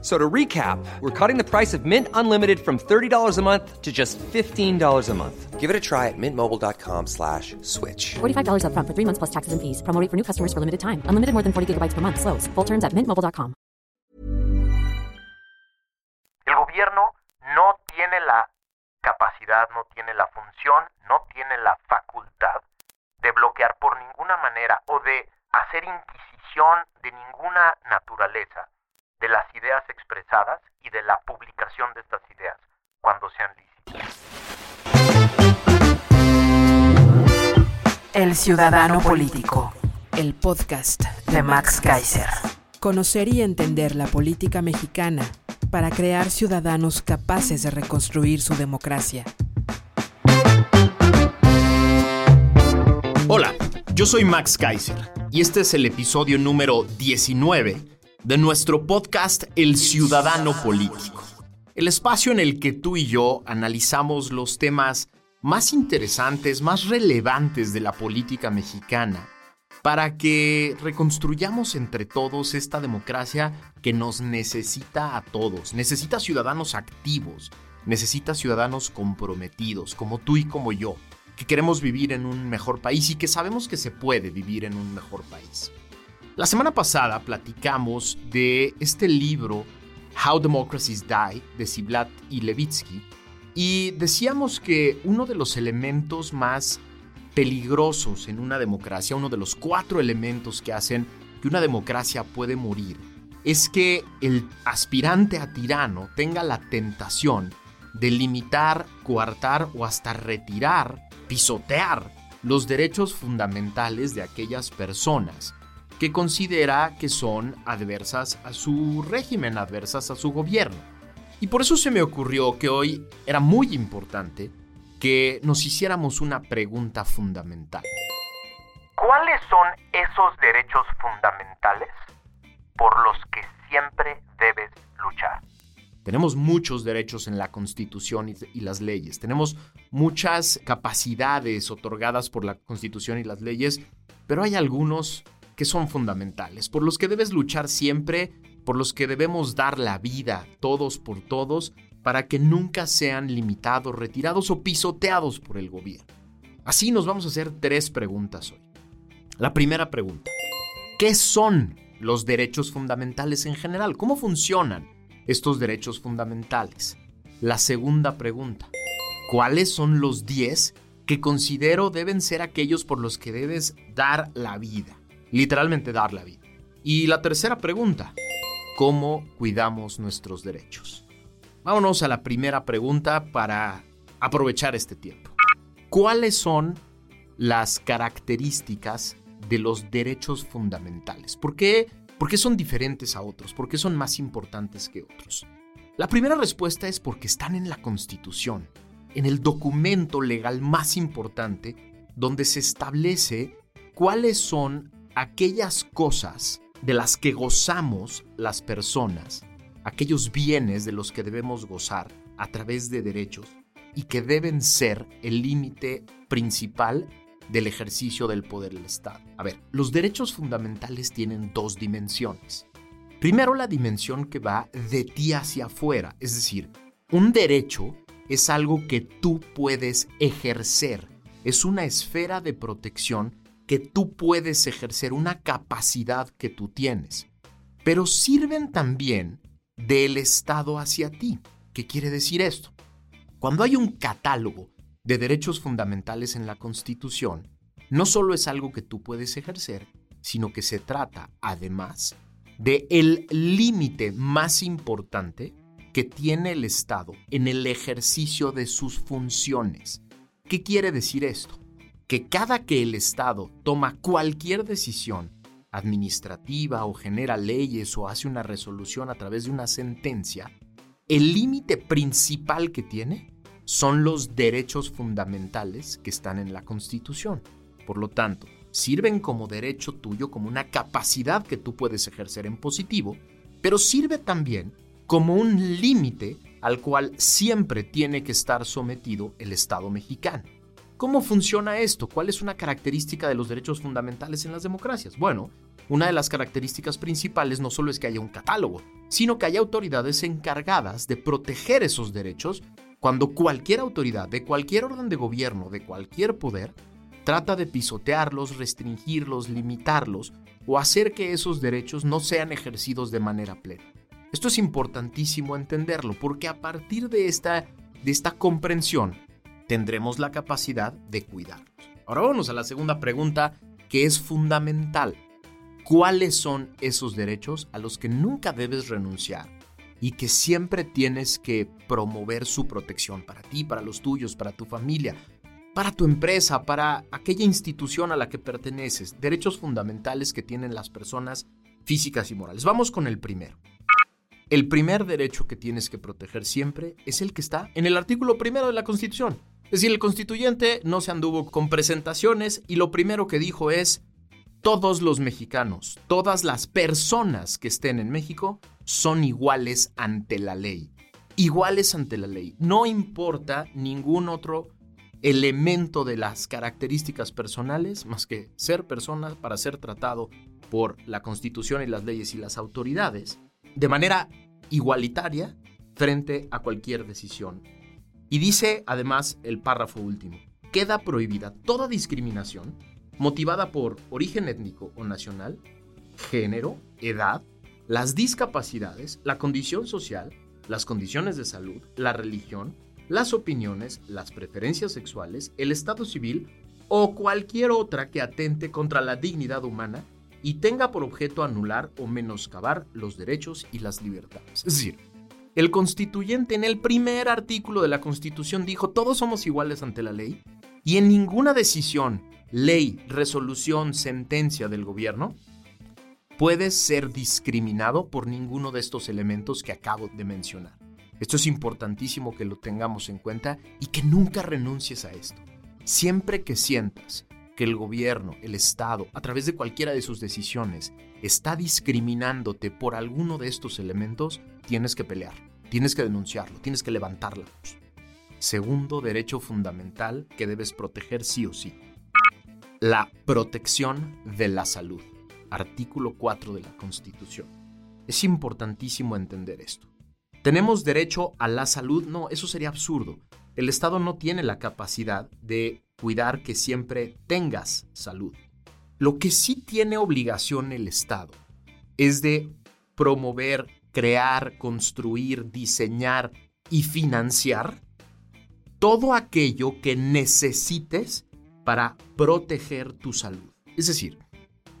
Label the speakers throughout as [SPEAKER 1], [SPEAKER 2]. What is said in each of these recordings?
[SPEAKER 1] So to recap, we're cutting the price of Mint Unlimited from $30 a month to just $15 a month.
[SPEAKER 2] Give it a try at mintmobile.com slash switch.
[SPEAKER 3] $45 upfront for three months plus taxes and fees. Promo rate for new customers for limited time. Unlimited more than 40 gigabytes per month. Slows. Full terms at mintmobile.com.
[SPEAKER 4] El gobierno no tiene la capacidad, no tiene la función, no tiene la facultad de bloquear por ninguna manera o de hacer inquisición de ninguna naturaleza de las ideas expresadas y de la publicación de estas ideas cuando sean lícitas.
[SPEAKER 5] El Ciudadano Político, el podcast de Max Kaiser.
[SPEAKER 6] Conocer y entender la política mexicana para crear ciudadanos capaces de reconstruir su democracia.
[SPEAKER 7] Hola, yo soy Max Kaiser y este es el episodio número 19 de nuestro podcast El Ciudadano Político, el espacio en el que tú y yo analizamos los temas más interesantes, más relevantes de la política mexicana, para que reconstruyamos entre todos esta democracia que nos necesita a todos, necesita ciudadanos activos, necesita ciudadanos comprometidos, como tú y como yo, que queremos vivir en un mejor país y que sabemos que se puede vivir en un mejor país. La semana pasada platicamos de este libro How Democracies Die de Ziblatt y Levitsky y decíamos que uno de los elementos más peligrosos en una democracia, uno de los cuatro elementos que hacen que una democracia puede morir, es que el aspirante a tirano tenga la tentación de limitar, coartar o hasta retirar, pisotear los derechos fundamentales de aquellas personas que considera que son adversas a su régimen, adversas a su gobierno. Y por eso se me ocurrió que hoy era muy importante que nos hiciéramos una pregunta fundamental.
[SPEAKER 4] ¿Cuáles son esos derechos fundamentales por los que siempre debes luchar?
[SPEAKER 7] Tenemos muchos derechos en la Constitución y, las leyes. Tenemos muchas capacidades otorgadas por la Constitución y las leyes, pero hay algunos que son fundamentales, por los que debes luchar siempre, por los que debemos dar la vida todos por todos, para que nunca sean limitados, retirados o pisoteados por el gobierno. Así nos vamos a hacer tres preguntas hoy. La primera pregunta, ¿qué son los derechos fundamentales en general? ¿Cómo funcionan estos derechos fundamentales? La segunda pregunta, ¿cuáles son los 10 que considero deben ser aquellos por los que debes dar la vida? Literalmente dar la vida. Y la tercera pregunta, ¿cómo cuidamos nuestros derechos? Vámonos a la primera pregunta para aprovechar este tiempo. ¿Cuáles son las características de los derechos fundamentales? ¿Por qué, ¿Por qué son diferentes a otros? ¿Por qué son más importantes que otros? La primera respuesta es porque están en la Constitución, en el documento legal más importante donde se establece cuáles son aquellas cosas de las que gozamos las personas, aquellos bienes de los que debemos gozar a través de derechos y que deben ser el límite principal del ejercicio del poder del Estado. A ver, los derechos fundamentales tienen dos dimensiones. Primero, la dimensión que va de ti hacia afuera, es decir, un derecho es algo que tú puedes ejercer, es una esfera de protección que tú puedes ejercer, una capacidad que tú tienes, pero sirven también del Estado hacia ti. ¿Qué quiere decir esto? Cuando hay un catálogo de derechos fundamentales en la Constitución, no solo es algo que tú puedes ejercer, sino que se trata, además, de el límite más importante que tiene el Estado en el ejercicio de sus funciones. ¿Qué quiere decir esto? Que cada que el Estado toma cualquier decisión administrativa o genera leyes o hace una resolución a través de una sentencia, el límite principal que tiene son los derechos fundamentales que están en la Constitución. Por lo tanto, sirven como derecho tuyo, como una capacidad que tú puedes ejercer en positivo, pero sirve también como un límite al cual siempre tiene que estar sometido el Estado mexicano. ¿Cómo funciona esto? ¿Cuál es una característica de los derechos fundamentales en las democracias? Bueno, una de las características principales no solo es que haya un catálogo, sino que haya autoridades encargadas de proteger esos derechos cuando cualquier autoridad de cualquier orden de gobierno, de cualquier poder, trata de pisotearlos, restringirlos, limitarlos o hacer que esos derechos no sean ejercidos de manera plena. Esto es importantísimo entenderlo porque a partir de esta, de esta comprensión tendremos la capacidad de cuidarlos. Ahora vamos a la segunda pregunta que es fundamental. ¿Cuáles son esos derechos a los que nunca debes renunciar y que siempre tienes que promover su protección para ti, para los tuyos, para tu familia, para tu empresa, para aquella institución a la que perteneces? Derechos fundamentales que tienen las personas físicas y morales. Vamos con el primero. El primer derecho que tienes que proteger siempre es el que está en el artículo primero de la Constitución. Es decir, el constituyente no se anduvo con presentaciones y lo primero que dijo es, todos los mexicanos, todas las personas que estén en México son iguales ante la ley. Iguales ante la ley. No importa ningún otro elemento de las características personales más que ser persona para ser tratado por la Constitución y las leyes y las autoridades de manera igualitaria frente a cualquier decisión. Y dice además el párrafo último, queda prohibida toda discriminación motivada por origen étnico o nacional, género, edad, las discapacidades, la condición social, las condiciones de salud, la religión, las opiniones, las preferencias sexuales, el estado civil o cualquier otra que atente contra la dignidad humana y tenga por objeto anular o menoscabar los derechos y las libertades. Es decir, el constituyente en el primer artículo de la Constitución dijo todos somos iguales ante la ley y en ninguna decisión, ley, resolución, sentencia del gobierno puede ser discriminado por ninguno de estos elementos que acabo de mencionar. Esto es importantísimo que lo tengamos en cuenta y que nunca renuncies a esto. Siempre que sientas que el gobierno, el Estado, a través de cualquiera de sus decisiones, está discriminándote por alguno de estos elementos, tienes que pelear, tienes que denunciarlo, tienes que levantar la voz. Segundo derecho fundamental que debes proteger sí o sí. La protección de la salud. Artículo 4 de la Constitución. Es importantísimo entender esto. ¿Tenemos derecho a la salud? No, eso sería absurdo. El Estado no tiene la capacidad de cuidar que siempre tengas salud. Lo que sí tiene obligación el Estado es de promover, crear, construir, diseñar y financiar todo aquello que necesites para proteger tu salud. Es decir,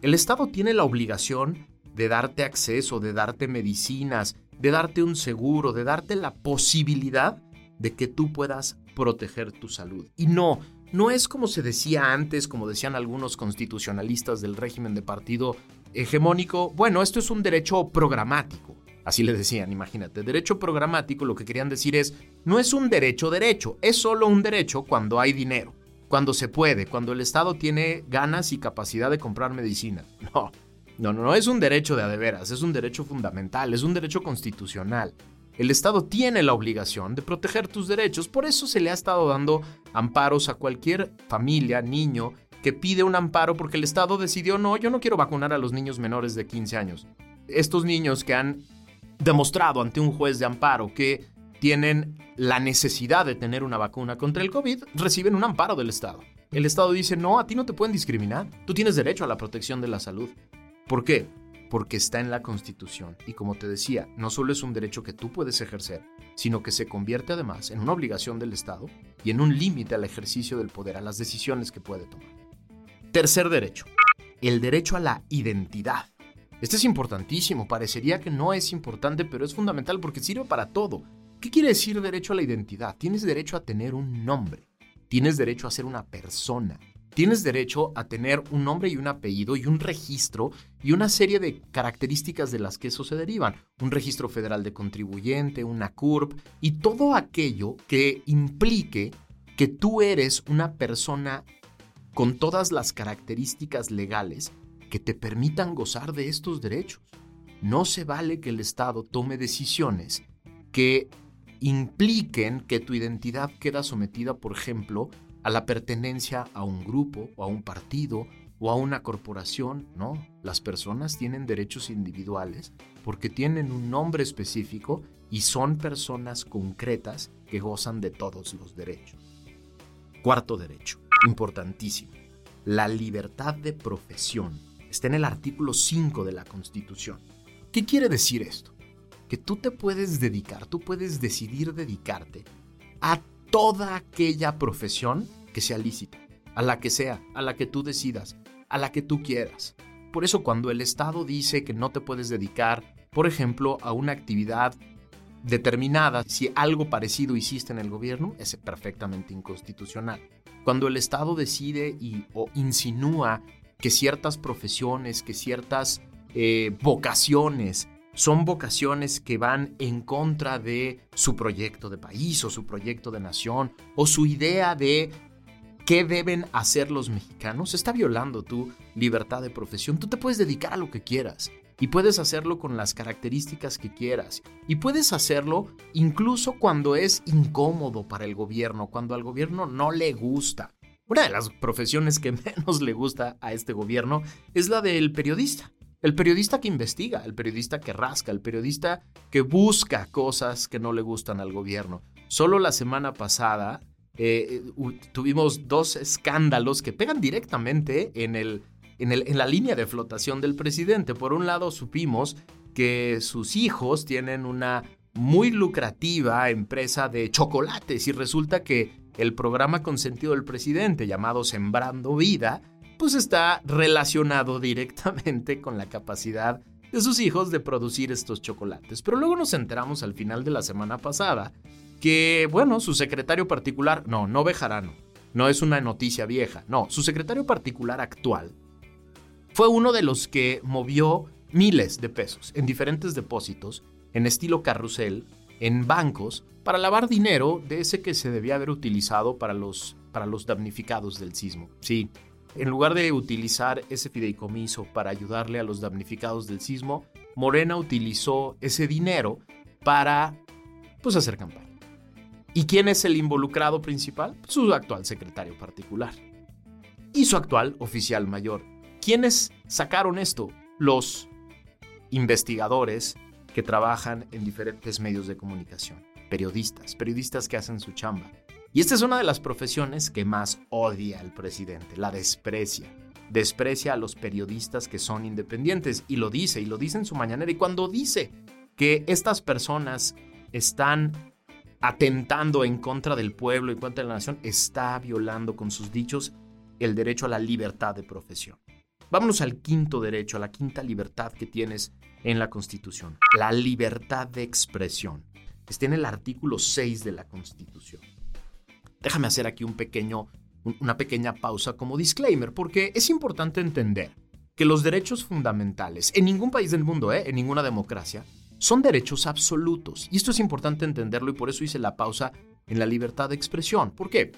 [SPEAKER 7] el Estado tiene la obligación de darte acceso, de darte medicinas, de darte un seguro, de darte la posibilidad de que tú puedas proteger tu salud. Y no, no es como se decía antes, como decían algunos constitucionalistas del régimen de partido hegemónico, bueno, esto es un derecho programático. Así le decían, imagínate, derecho programático lo que querían decir es, no es un derecho derecho, es solo un derecho cuando hay dinero, cuando se puede, cuando el Estado tiene ganas y capacidad de comprar medicina. No, no, no, no es un derecho de adeveras, es un derecho fundamental, es un derecho constitucional. El Estado tiene la obligación de proteger tus derechos, por eso se le ha estado dando amparos a cualquier familia, niño, que pide un amparo porque el Estado decidió, no, yo no quiero vacunar a los niños menores de 15 años. Estos niños que han demostrado ante un juez de amparo que tienen la necesidad de tener una vacuna contra el COVID, reciben un amparo del Estado. El Estado dice, no, a ti no te pueden discriminar, tú tienes derecho a la protección de la salud. ¿Por qué? porque está en la Constitución. Y como te decía, no solo es un derecho que tú puedes ejercer, sino que se convierte además en una obligación del Estado y en un límite al ejercicio del poder, a las decisiones que puede tomar. Tercer derecho, el derecho a la identidad. Este es importantísimo, parecería que no es importante, pero es fundamental porque sirve para todo. ¿Qué quiere decir derecho a la identidad? Tienes derecho a tener un nombre, tienes derecho a ser una persona, tienes derecho a tener un nombre y un apellido y un registro y una serie de características de las que eso se derivan. Un registro federal de contribuyente, una CURP y todo aquello que implique que tú eres una persona con todas las características legales que te permitan gozar de estos derechos. no se vale que el Estado tome decisiones que impliquen que tu identidad queda sometida, por ejemplo, a la pertenencia a un grupo o a un partido o a una corporación. No, las personas tienen derechos individuales porque tienen un nombre específico y son personas concretas que gozan de todos los derechos. Cuarto derecho, importantísimo, la libertad de profesión. Está en el artículo 5 de la Constitución. ¿Qué quiere decir esto? Que tú te puedes dedicar, tú puedes decidir dedicarte a toda aquella profesión que sea lícita, a la que sea, a la que tú decidas, a la que tú quieras. Por eso cuando el Estado dice que no te puedes dedicar, por ejemplo, a una actividad determinada, si algo parecido hiciste en el gobierno, es perfectamente inconstitucional. Cuando el Estado decide y, o insinúa que ciertas profesiones, que ciertas eh, vocaciones, son vocaciones que van en contra de su proyecto de país o su proyecto de nación o su idea de qué deben hacer los mexicanos, está violando tu libertad de profesión. Tú te puedes dedicar a lo que quieras y puedes hacerlo con las características que quieras y puedes hacerlo incluso cuando es incómodo para el gobierno, cuando al gobierno no le gusta. Una de las profesiones que menos le gusta a este gobierno es la del periodista. El periodista que investiga, el periodista que rasca, el periodista que busca cosas que no le gustan al gobierno. Solo la semana pasada eh, tuvimos dos escándalos que pegan directamente en, el, en, el, en la línea de flotación del presidente. Por un lado, supimos que sus hijos tienen una muy lucrativa empresa de chocolates y resulta que el programa consentido del presidente llamado Sembrando Vida pues está relacionado directamente con la capacidad de sus hijos de producir estos chocolates. Pero luego nos enteramos al final de la semana pasada que, bueno, su secretario particular, no, no Bejarano, no es una noticia vieja, no, su secretario particular actual fue uno de los que movió miles de pesos en diferentes depósitos, en estilo carrusel, en bancos, para lavar dinero de ese que se debía haber utilizado para los, para los damnificados del sismo. Sí, en lugar de utilizar ese fideicomiso para ayudarle a los damnificados del sismo, Morena utilizó ese dinero para pues hacer campaña. ¿Y quién es el involucrado principal? Su actual secretario particular. Y su actual oficial mayor. ¿Quiénes sacaron esto? Los investigadores que trabajan en diferentes medios de comunicación. Periodistas, periodistas que hacen su chamba. Y esta es una de las profesiones que más odia al presidente, la desprecia. Desprecia a los periodistas que son independientes y lo dice, y lo dice en su mañanera. Y cuando dice que estas personas están atentando en contra del pueblo y contra la nación, está violando con sus dichos el derecho a la libertad de profesión. Vámonos al quinto derecho, a la quinta libertad que tienes en la Constitución, la libertad de expresión. Está en el artículo 6 de la Constitución. Déjame hacer aquí un pequeño, una pequeña pausa como disclaimer, porque es importante entender que los derechos fundamentales, en ningún país del mundo, ¿eh? en ninguna democracia, son derechos absolutos. Y esto es importante entenderlo y por eso hice la pausa en la libertad de expresión. ¿Por qué?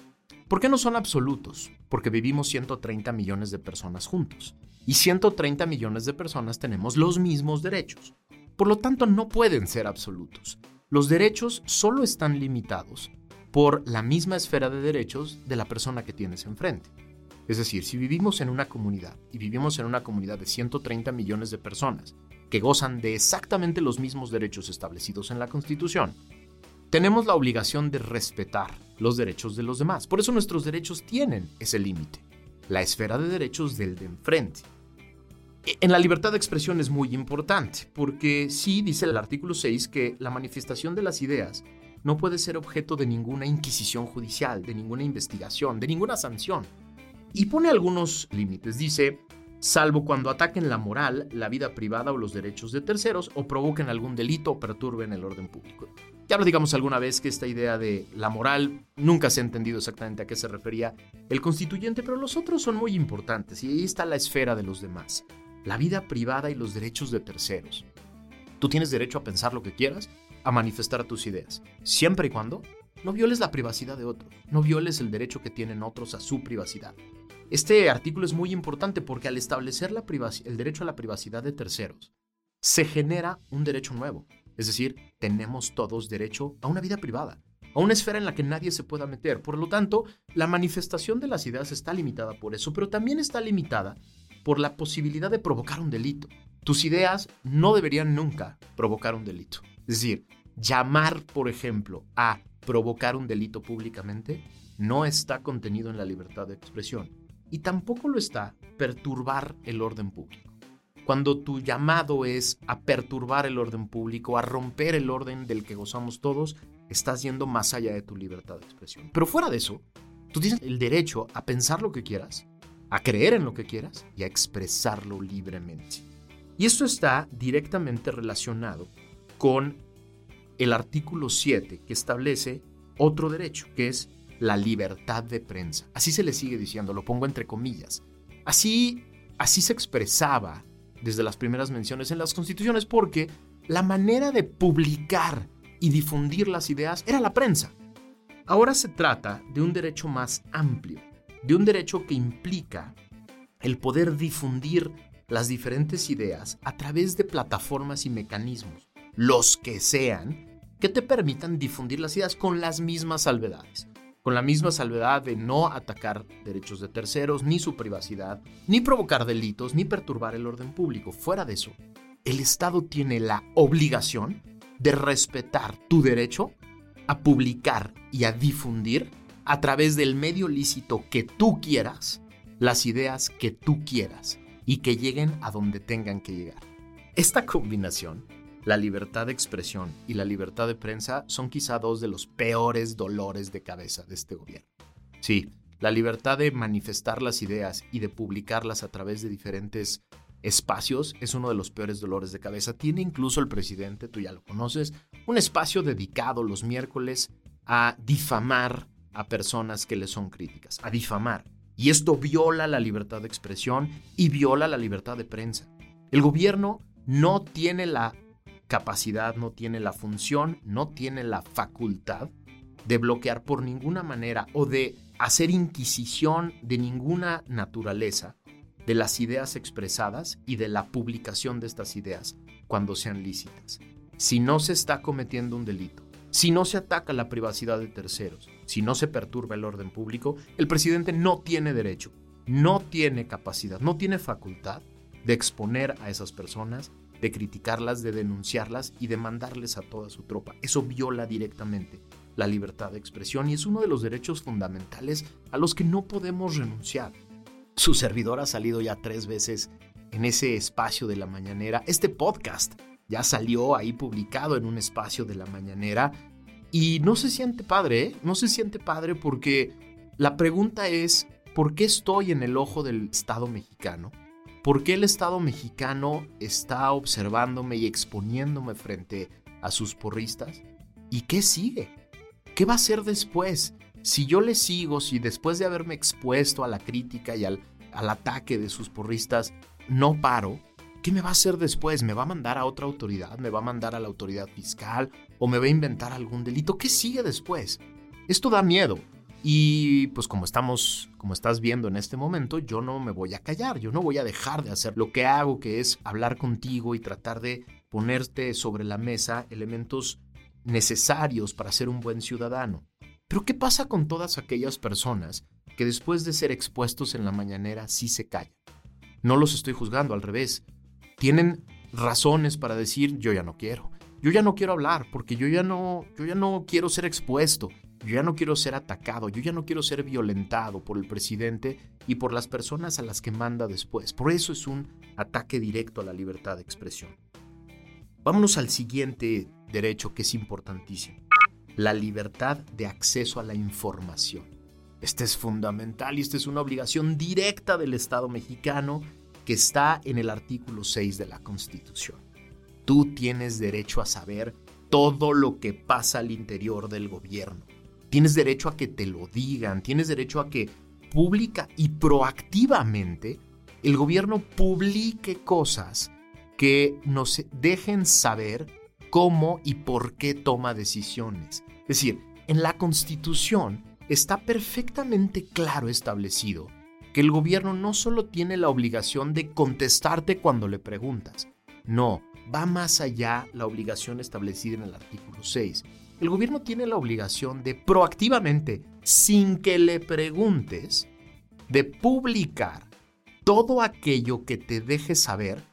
[SPEAKER 7] ¿Por qué no son absolutos? Porque vivimos 130 millones de personas juntos. Y 130 millones de personas tenemos los mismos derechos. Por lo tanto, no pueden ser absolutos. Los derechos solo están limitados por la misma esfera de derechos de la persona que tienes enfrente. Es decir, si vivimos en una comunidad y vivimos en una comunidad de 130 millones de personas que gozan de exactamente los mismos derechos establecidos en la Constitución, tenemos la obligación de respetar los derechos de los demás. Por eso nuestros derechos tienen ese límite, la esfera de derechos del de enfrente. E, en la libertad de expresión es muy importante, porque sí dice el artículo 6 que la manifestación de las ideas no puede ser objeto de ninguna inquisición judicial, de ninguna investigación, de ninguna sanción. Y pone algunos límites. Dice, salvo cuando ataquen la moral, la vida privada o los derechos de terceros o provoquen algún delito o perturben el orden público. Ya lo digamos alguna vez que esta idea de la moral nunca se ha entendido exactamente a qué se refería el constituyente, pero los otros son muy importantes y ahí está la esfera de los demás. La vida privada y los derechos de terceros. Tú tienes derecho a pensar lo que quieras, a manifestar tus ideas, siempre y cuando no violes la privacidad de otros, no violes el derecho que tienen otros a su privacidad. Este artículo es muy importante porque al establecer la el derecho a la privacidad de terceros, se genera un derecho nuevo. Es decir, tenemos todos derecho a una vida privada, a una esfera en la que nadie se pueda meter. Por lo tanto, la manifestación de las ideas está limitada por eso, pero también está limitada por la posibilidad de provocar un delito. Tus ideas no deberían nunca provocar un delito. Es decir, llamar, por ejemplo, a provocar un delito públicamente no está contenido en la libertad de expresión y tampoco lo está perturbar el orden público. Cuando tu llamado es a perturbar el orden público, a romper el orden del que gozamos todos, estás yendo más allá de tu libertad de expresión. Pero fuera de eso, tú tienes el derecho a pensar lo que quieras, a creer en lo que quieras y a expresarlo libremente. Y esto está directamente relacionado con el artículo 7 que establece otro derecho, que es la libertad de prensa. Así se le sigue diciendo, lo pongo entre comillas. Así, así se expresaba desde las primeras menciones en las constituciones porque la manera de publicar y difundir las ideas era la prensa. Ahora se trata de un derecho más amplio, de un derecho que implica el poder difundir las diferentes ideas a través de plataformas y mecanismos, los que sean, que te permitan difundir las ideas con las mismas salvedades con la misma salvedad de no atacar derechos de terceros, ni su privacidad, ni provocar delitos, ni perturbar el orden público. Fuera de eso, el Estado tiene la obligación de respetar tu derecho a publicar y a difundir a través del medio lícito que tú quieras las ideas que tú quieras y que lleguen a donde tengan que llegar. Esta combinación la libertad de expresión y la libertad de prensa son quizá dos de los peores dolores de cabeza de este gobierno. Sí, la libertad de manifestar las ideas y de publicarlas a través de diferentes espacios es uno de los peores dolores de cabeza. Tiene incluso el presidente, tú ya lo conoces, un espacio dedicado los miércoles a difamar a personas que le son críticas, a difamar. Y esto viola la libertad de expresión y viola la libertad de prensa. El gobierno no tiene la capacidad, no tiene la función, no tiene la facultad de bloquear por ninguna manera o de hacer inquisición de ninguna naturaleza de las ideas expresadas y de la publicación de estas ideas cuando sean lícitas. Si no se está cometiendo un delito, si no se ataca la privacidad de terceros, si no se perturba el orden público, el presidente no tiene derecho, no tiene capacidad, no tiene facultad de exponer a esas personas de criticarlas, de denunciarlas y de mandarles a toda su tropa. Eso viola directamente la libertad de expresión y es uno de los derechos fundamentales a los que no podemos renunciar. Su servidor ha salido ya tres veces en ese espacio de la mañanera. Este podcast ya salió ahí publicado en un espacio de la mañanera y no se siente padre, ¿eh? no se siente padre porque la pregunta es, ¿por qué estoy en el ojo del Estado mexicano? ¿Por qué el Estado mexicano está observándome y exponiéndome frente a sus porristas? ¿Y qué sigue? ¿Qué va a hacer después? Si yo le sigo, si después de haberme expuesto a la crítica y al, al ataque de sus porristas no paro, ¿qué me va a hacer después? ¿Me va a mandar a otra autoridad? ¿Me va a mandar a la autoridad fiscal? ¿O me va a inventar algún delito? ¿Qué sigue después? Esto da miedo. Y pues como estamos, como estás viendo en este momento, yo no me voy a callar, yo no voy a dejar de hacer lo que hago, que es hablar contigo y tratar de ponerte sobre la mesa elementos necesarios para ser un buen ciudadano. Pero ¿qué pasa con todas aquellas personas que después de ser expuestos en la mañanera sí se callan? No los estoy juzgando, al revés. Tienen razones para decir yo ya no quiero. Yo ya no quiero hablar porque yo ya no yo ya no quiero ser expuesto. Yo ya no quiero ser atacado, yo ya no quiero ser violentado por el presidente y por las personas a las que manda después. Por eso es un ataque directo a la libertad de expresión. Vámonos al siguiente derecho que es importantísimo. La libertad de acceso a la información. Este es fundamental y esta es una obligación directa del Estado mexicano que está en el artículo 6 de la Constitución. Tú tienes derecho a saber todo lo que pasa al interior del gobierno Tienes derecho a que te lo digan, tienes derecho a que pública y proactivamente el gobierno publique cosas que nos dejen saber cómo y por qué toma decisiones. Es decir, en la Constitución está perfectamente claro establecido que el gobierno no solo tiene la obligación de contestarte cuando le preguntas, no, va más allá la obligación establecida en el artículo 6. El gobierno tiene la obligación de proactivamente, sin que le preguntes, de publicar todo aquello que te deje saber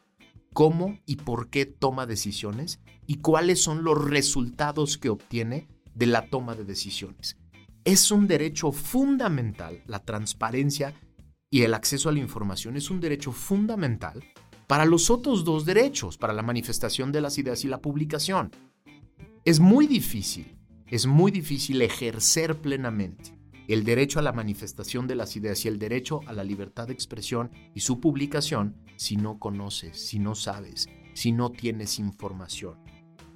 [SPEAKER 7] cómo y por qué toma decisiones y cuáles son los resultados que obtiene de la toma de decisiones. Es un derecho fundamental, la transparencia y el acceso a la información es un derecho fundamental para los otros dos derechos, para la manifestación de las ideas y la publicación. Es muy difícil, es muy difícil ejercer plenamente el derecho a la manifestación de las ideas y el derecho a la libertad de expresión y su publicación si no conoces, si no sabes, si no tienes información.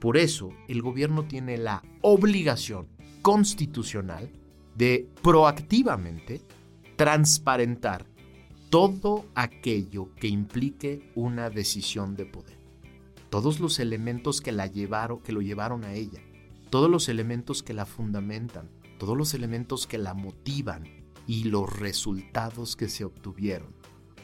[SPEAKER 7] Por eso, el gobierno tiene la obligación constitucional de proactivamente transparentar todo aquello que implique una decisión de poder. Todos los elementos que la llevaron, que lo llevaron a ella, todos los elementos que la fundamentan, todos los elementos que la motivan y los resultados que se obtuvieron.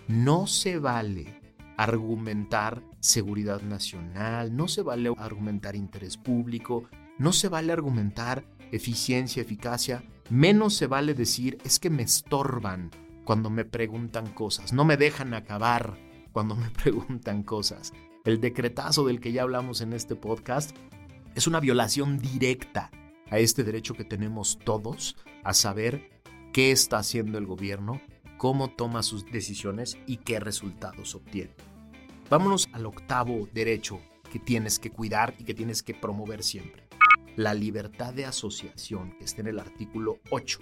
[SPEAKER 7] No se vale argumentar seguridad nacional, no se vale argumentar interés público, no se vale argumentar eficiencia, eficacia, menos se vale decir es que me estorban, cuando me preguntan cosas, no me dejan acabar cuando me preguntan cosas. El decretazo del que ya hablamos en este podcast es una violación directa a este derecho que tenemos todos a saber qué está haciendo el gobierno, cómo toma sus decisiones y qué resultados obtiene. Vámonos al octavo derecho que tienes que cuidar y que tienes que promover siempre. La libertad de asociación, que está en el artículo 8.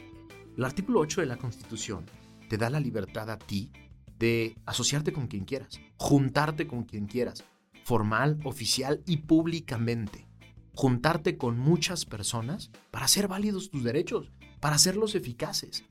[SPEAKER 7] El artículo 8 de la Constitución te da la libertad a ti de asociarte con quien quieras, juntarte con quien quieras, formal, oficial y públicamente. Juntarte con muchas personas para hacer válidos tus derechos, para hacerlos eficaces.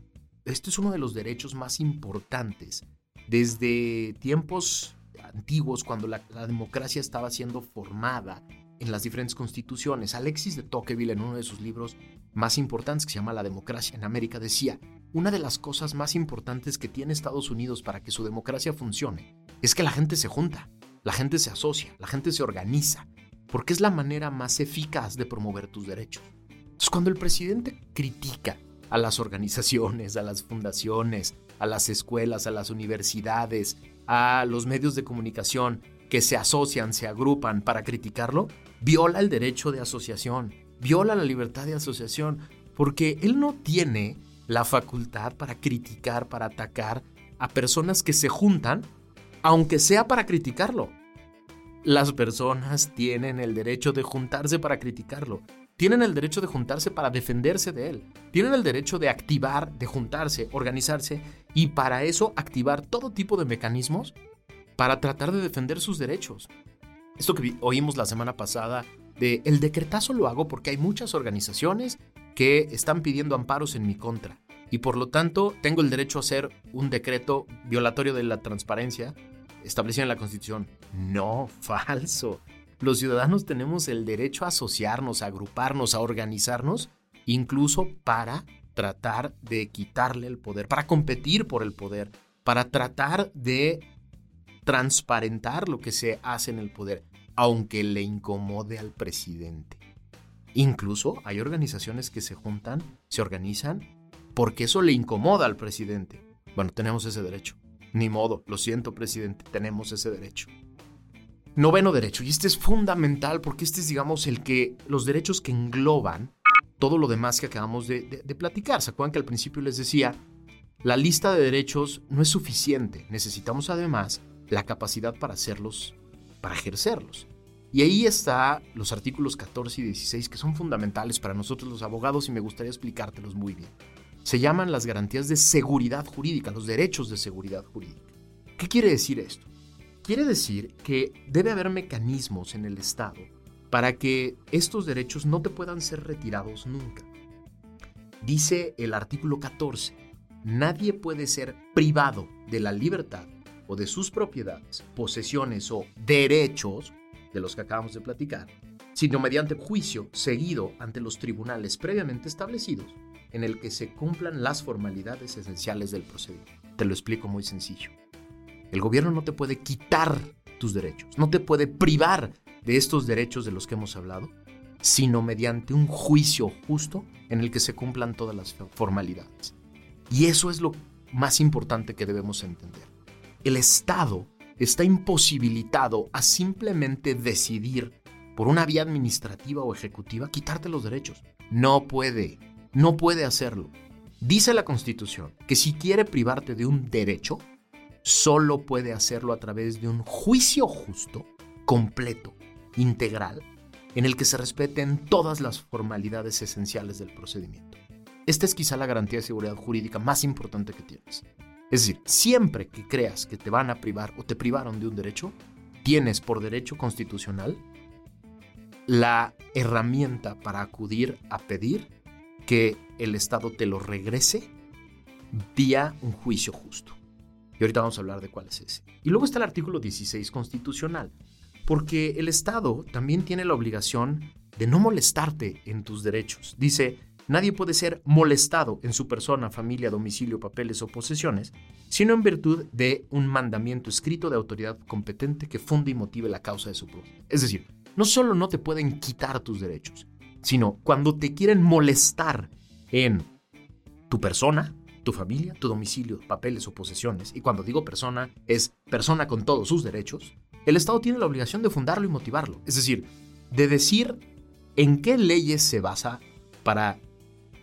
[SPEAKER 7] Este es uno de los derechos más importantes. Desde tiempos antiguos, cuando la, democracia estaba siendo formada en las diferentes constituciones, Alexis de Tocqueville en uno de sus libros más importantes que se llama La democracia en América decía, una de las cosas más importantes que tiene Estados Unidos para que su democracia funcione es que la gente se junta, la gente se asocia, la gente se organiza, porque es la manera más eficaz de promover tus derechos. Entonces, cuando el presidente critica a las organizaciones, a las fundaciones, a las escuelas, a las universidades, a los medios de comunicación que se asocian, se agrupan para criticarlo, viola el derecho de asociación, viola la libertad de asociación, porque él no tiene la facultad para criticar, para atacar a personas que se juntan, aunque sea para criticarlo. Las personas tienen el derecho de juntarse para criticarlo. Tienen el derecho de juntarse para defenderse de él. Tienen el derecho de activar, de juntarse, organizarse y para eso activar todo tipo de mecanismos para tratar de defender sus derechos. Esto que oímos la semana pasada de el decretazo lo hago porque hay muchas organizaciones que están pidiendo amparos en mi contra y por lo tanto tengo el derecho a hacer un decreto violatorio de la transparencia establecido en la Constitución. No, falso. Los ciudadanos tenemos el derecho a asociarnos, a agruparnos, a organizarnos, incluso para tratar de quitarle el poder, para competir por el poder, para tratar de transparentar lo que se hace en el poder, aunque le incomode al presidente. Incluso hay organizaciones que se juntan, se organizan, porque eso le incomoda al presidente. Bueno, tenemos ese derecho. Ni modo, lo siento, presidente, tenemos ese derecho. Noveno derecho, y este es fundamental porque este es, digamos, el que los derechos que engloban todo lo demás que acabamos de, platicar. ¿Se acuerdan que al principio les decía, la lista de derechos no es suficiente, necesitamos además la capacidad para hacerlos, para ejercerlos. Y ahí está los artículos 14 y 16 que son fundamentales para nosotros los abogados y me gustaría explicártelos muy bien. Se llaman las garantías de seguridad jurídica, los derechos de seguridad jurídica. ¿Qué quiere decir esto? Quiere decir que debe haber mecanismos en el Estado para que estos derechos no te puedan ser retirados nunca. Dice el artículo 14, nadie puede ser privado de la libertad o de sus propiedades, posesiones o derechos de los que acabamos de platicar, sino mediante juicio seguido ante los tribunales previamente establecidos en el que se cumplan las formalidades esenciales del procedimiento. Te lo explico muy sencillo. El gobierno no te puede quitar tus derechos, no te puede privar de estos derechos de los que hemos hablado, sino mediante un juicio justo en el que se cumplan todas las formalidades. Y eso es lo más importante que debemos entender. El Estado está imposibilitado a simplemente decidir por una vía administrativa o ejecutiva quitarte los derechos. No puede, no puede hacerlo. Dice la Constitución que si quiere privarte de un derecho, solo puede hacerlo a través de un juicio justo, completo, integral, en el que se respeten todas las formalidades esenciales del procedimiento. Esta es quizá la garantía de seguridad jurídica más importante que tienes. Es decir, siempre que creas que te van a privar o te privaron de un derecho, tienes por derecho constitucional la herramienta para acudir a pedir que el Estado te lo regrese vía un juicio justo. Y ahorita vamos a hablar de cuál es ese. Y luego está el artículo 16 constitucional, porque el Estado también tiene la obligación de no molestarte en tus derechos. Dice, nadie puede ser molestado en su persona, familia, domicilio, papeles o posesiones, sino en virtud de un mandamiento escrito de autoridad competente que funde y motive la causa de su propio. Es decir, no solo no te pueden quitar tus derechos, sino cuando te quieren molestar en tu persona, tu familia, tu domicilio, papeles o posesiones, y cuando digo persona, es persona con todos sus derechos, el Estado tiene la obligación de fundarlo y motivarlo. Es decir, de decir en qué leyes se basa para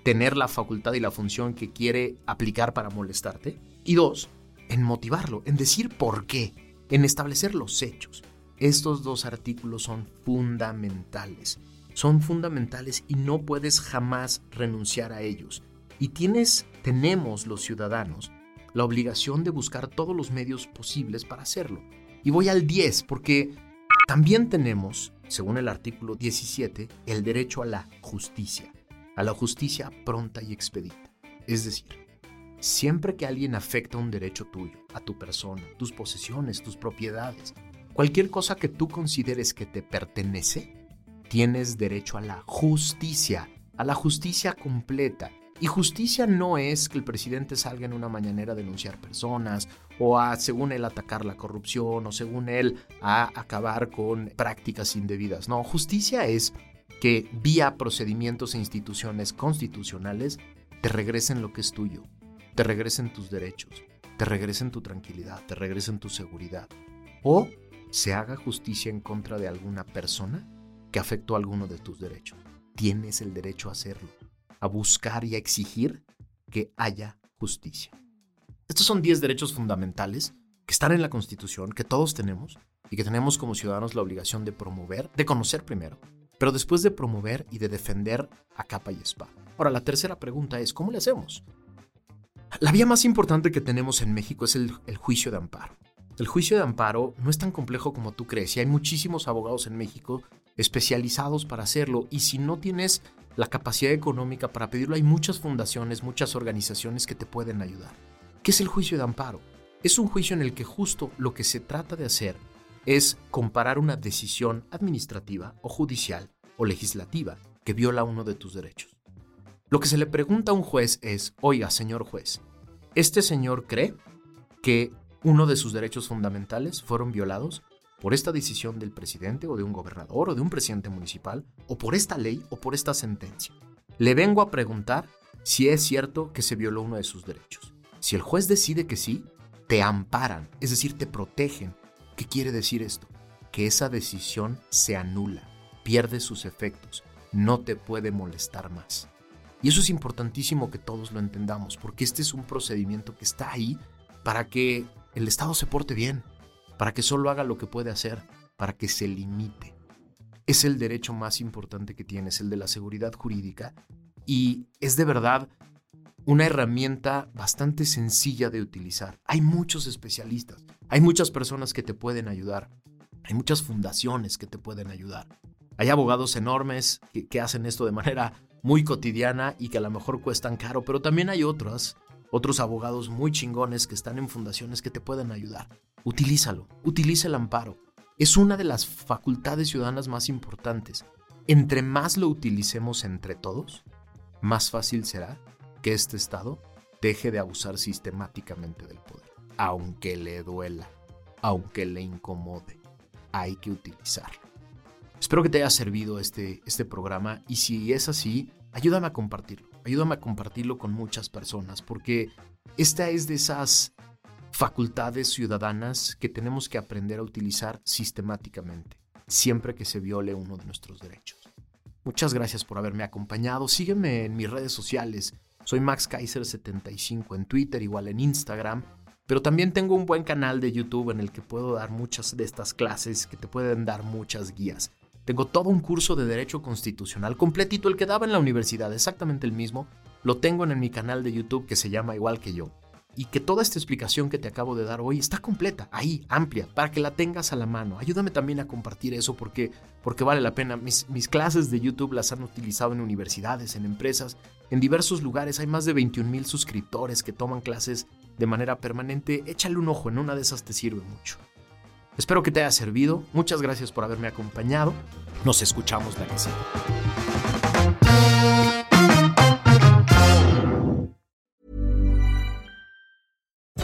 [SPEAKER 7] tener la facultad y la función que quiere aplicar para molestarte. Y dos, en motivarlo, en decir por qué, en establecer los hechos. Estos dos artículos son fundamentales. Son fundamentales y no puedes jamás renunciar a ellos. Y tienes, tenemos los ciudadanos, la obligación de buscar todos los medios posibles para hacerlo. Y voy al 10 porque también tenemos, según el artículo 17, el derecho a la justicia, a la justicia pronta y expedita. Es decir, siempre que alguien afecta un derecho tuyo, a tu persona, tus posesiones, tus propiedades, cualquier cosa que tú consideres que te pertenece, tienes derecho a la justicia, a la justicia completa. Y justicia no es que el presidente salga en una mañanera a denunciar personas o según él, atacar la corrupción o según él, a acabar con prácticas indebidas. No, justicia es que vía procedimientos e instituciones constitucionales te regresen lo que es tuyo, te regresen tus derechos, te regresen tu tranquilidad, te regresen tu seguridad. O se haga justicia en contra de alguna persona que afectó alguno de tus derechos. Tienes el derecho a hacerlo a buscar y a exigir que haya justicia. Estos son 10 derechos fundamentales que están en la Constitución, que todos tenemos y que tenemos como ciudadanos la obligación de promover, de conocer primero, pero después de promover y de defender a capa y espada. Ahora, la tercera pregunta es, ¿cómo le hacemos? La vía más importante que tenemos en México es el, el juicio de amparo. El juicio de amparo no es tan complejo como tú crees y hay muchísimos abogados en México especializados para hacerlo y si no tienes la capacidad económica para pedirlo, hay muchas fundaciones, muchas organizaciones que te pueden ayudar. ¿Qué es el juicio de amparo? Es un juicio en el que justo lo que se trata de hacer es comparar una decisión administrativa o judicial o legislativa que viola uno de tus derechos. Lo que se le pregunta a un juez es, oiga, señor juez, ¿este señor cree que uno de sus derechos fundamentales fueron violados por esta decisión del presidente o de un gobernador o de un presidente municipal, o por esta ley o por esta sentencia. Le vengo a preguntar si es cierto que se violó uno de sus derechos. Si el juez decide que sí, te amparan, es decir, te protegen. ¿Qué quiere decir esto? Que esa decisión se anula, pierde sus efectos, no te puede molestar más. Y eso es importantísimo que todos lo entendamos, porque este es un procedimiento que está ahí para que el Estado se porte bien, para que solo haga lo que puede hacer, para que se limite. Es el derecho más importante que tienes, el de la seguridad jurídica, y es de verdad una herramienta bastante sencilla de utilizar. Hay muchos especialistas, hay muchas personas que te pueden ayudar, hay muchas fundaciones que te pueden ayudar. Hay abogados enormes que, hacen esto de manera muy cotidiana y que a lo mejor cuestan caro, pero también hay otros, otros abogados muy chingones que están en fundaciones que te pueden ayudar utilízalo, utiliza el amparo. Es una de las facultades ciudadanas más importantes. Entre más lo utilicemos entre todos, más fácil será que este Estado deje de abusar sistemáticamente del poder. Aunque le duela, aunque le incomode, hay que utilizarlo. Espero que te haya servido este, este programa y si es así, ayúdame a compartirlo. Ayúdame a compartirlo con muchas personas porque esta es de esas facultades ciudadanas que tenemos que aprender a utilizar sistemáticamente, siempre que se viole uno de nuestros derechos. Muchas gracias por haberme acompañado. Sígueme en mis redes sociales. Soy Max Kaiser75 en Twitter, igual en Instagram. Pero también tengo un buen canal de YouTube en el que puedo dar muchas de estas clases que te pueden dar muchas guías. Tengo todo un curso de Derecho Constitucional completito, el que daba en la universidad, exactamente el mismo. Lo tengo en mi canal de YouTube que se llama igual que yo y que toda esta explicación que te acabo de dar hoy está completa, ahí, amplia, para que la tengas a la mano. Ayúdame también a compartir eso porque, porque vale la pena. Mis, mis clases de YouTube las han utilizado en universidades, en empresas, en diversos lugares. Hay más de 21 mil suscriptores que toman clases de manera permanente. Échale un ojo, en una de esas te sirve mucho. Espero que te haya servido. Muchas gracias por haberme acompañado. Nos escuchamos la que sigue.